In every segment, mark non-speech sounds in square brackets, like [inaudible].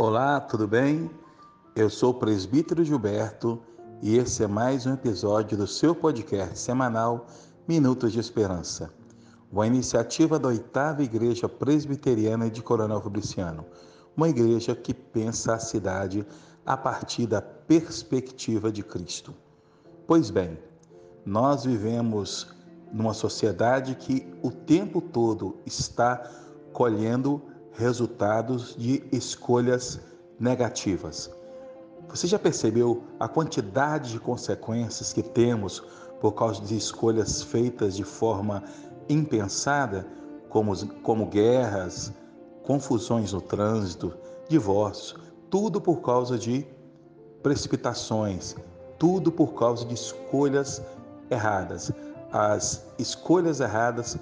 Olá, tudo bem? Eu sou o presbítero Gilberto e esse é mais um episódio do seu podcast semanal Minutos de Esperança, uma iniciativa da oitava Igreja Presbiteriana de Coronel Fabriciano, uma igreja que pensa a cidade a partir da perspectiva de Cristo. Pois bem, nós vivemos numa sociedade que o tempo todo está colhendo resultados de escolhas negativas. Você já percebeu a quantidade de consequências que temos por causa de escolhas feitas de forma impensada, como, como guerras, confusões no trânsito, divórcio, tudo por causa de precipitações, tudo por causa de escolhas erradas. As escolhas erradas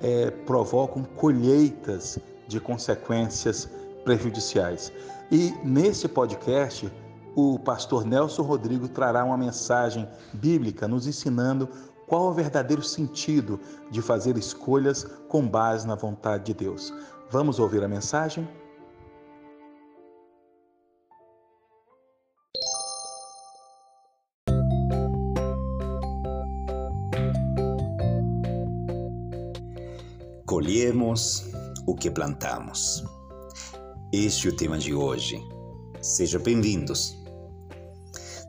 é, provocam colheitas de consequências prejudiciais. E nesse podcast, o pastor Nelson Rodrigo trará uma mensagem bíblica nos ensinando qual o verdadeiro sentido de fazer escolhas com base na vontade de Deus. Vamos ouvir a mensagem? Colhemos o que plantamos. Este é o tema de hoje. Sejam bem-vindos.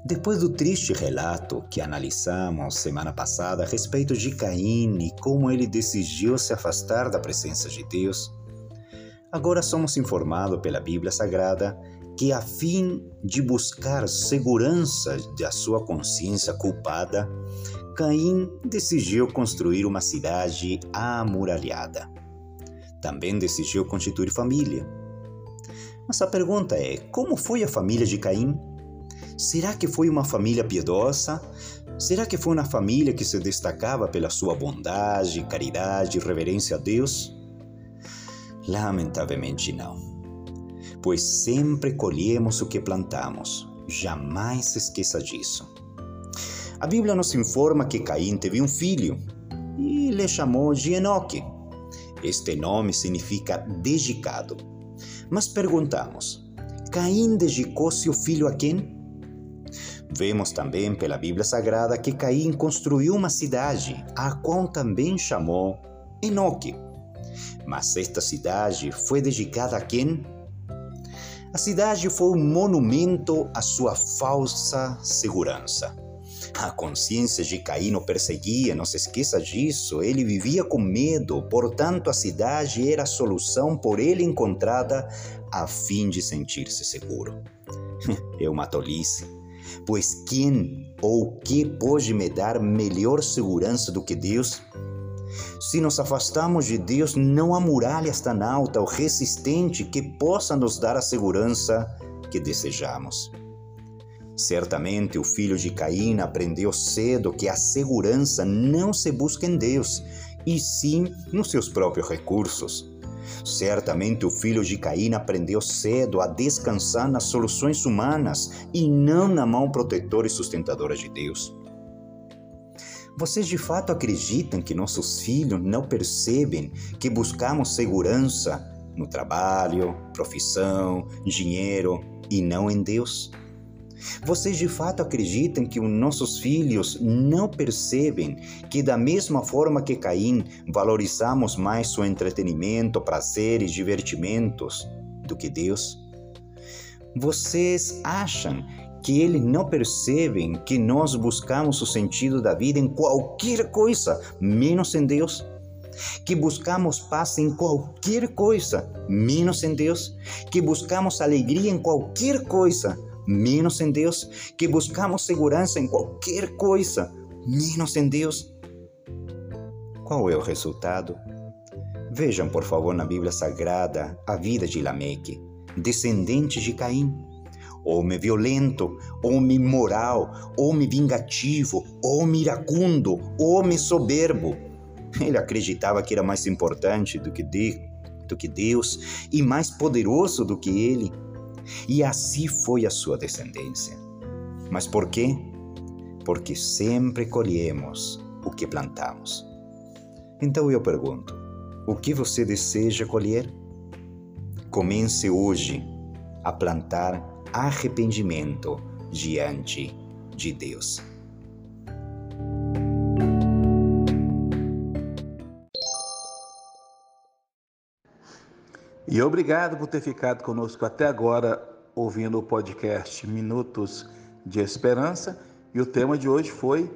Depois do triste relato que analisamos semana passada a respeito de Caim e como ele decidiu se afastar da presença de Deus, agora somos informados pela Bíblia Sagrada que, a fim de buscar segurança da sua consciência culpada, Caim decidiu construir uma cidade amuralhada também decidiu constituir família. Mas a pergunta é: como foi a família de Caim? Será que foi uma família piedosa? Será que foi uma família que se destacava pela sua bondade, caridade e reverência a Deus? Lamentavelmente não. Pois sempre colhemos o que plantamos. Jamais se esqueça disso. A Bíblia nos informa que Caim teve um filho e lhe chamou de Enoque. Este nome significa dedicado. Mas perguntamos: Caim dedicou seu filho a quem? Vemos também pela Bíblia Sagrada que Caim construiu uma cidade, a qual também chamou Enoque. Mas esta cidade foi dedicada a quem? A cidade foi um monumento à sua falsa segurança. A consciência de Caim o perseguia, não se esqueça disso. Ele vivia com medo, portanto, a cidade era a solução por ele encontrada a fim de sentir-se seguro. [laughs] É uma tolice, pois quem ou que pode me dar melhor segurança do que Deus? Se nos afastamos de Deus, não há muralhas tão alta ou resistente que possa nos dar a segurança que desejamos. Certamente o filho de Caim aprendeu cedo que a segurança não se busca em Deus, e sim nos seus próprios recursos. Certamente o filho de Caim aprendeu cedo a descansar nas soluções humanas e não na mão protetora e sustentadora de Deus. Vocês de fato acreditam que nossos filhos não percebem que buscamos segurança no trabalho, profissão, dinheiro e não em Deus? Vocês de fato acreditam que os nossos filhos não percebem que, da mesma forma que Caim, valorizamos mais o entretenimento, prazeres, divertimentos do que Deus? Vocês acham que eles não percebem que nós buscamos o sentido da vida em qualquer coisa, menos em Deus? que buscamos paz em qualquer coisa, menos em Deus, que buscamos alegria em qualquer coisa, menos em Deus, que buscamos segurança em qualquer coisa, menos em Deus. Qual é o resultado? Vejam, por favor, na Bíblia Sagrada a vida de Lameque, descendente de Caim. Homem violento, homem moral, homem vingativo, homem iracundo, homem soberbo. Ele acreditava que era mais importante do que, do que Deus e mais poderoso do que ele e assim foi a sua descendência. Mas por quê? Porque sempre colhemos o que plantamos. Então eu pergunto: o que você deseja colher? Comece hoje a plantar arrependimento diante de Deus. E obrigado por ter ficado conosco até agora, ouvindo o podcast Minutos de Esperança. E o tema de hoje foi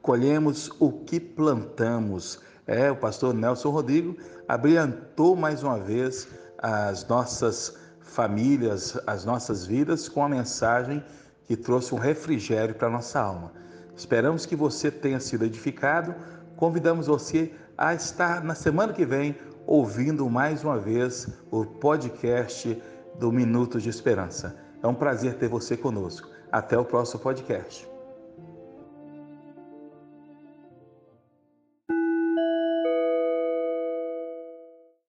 Colhemos o que plantamos. É, o pastor Nelson Rodrigo abrilhantou mais uma vez as nossas famílias, as nossas vidas com a mensagem que trouxe um refrigério para a nossa alma. Esperamos que você tenha sido edificado. Convidamos você a estar na semana que vem ouvindo mais uma vez o podcast do Minutos de Esperança. É um prazer ter você conosco. Até o próximo podcast.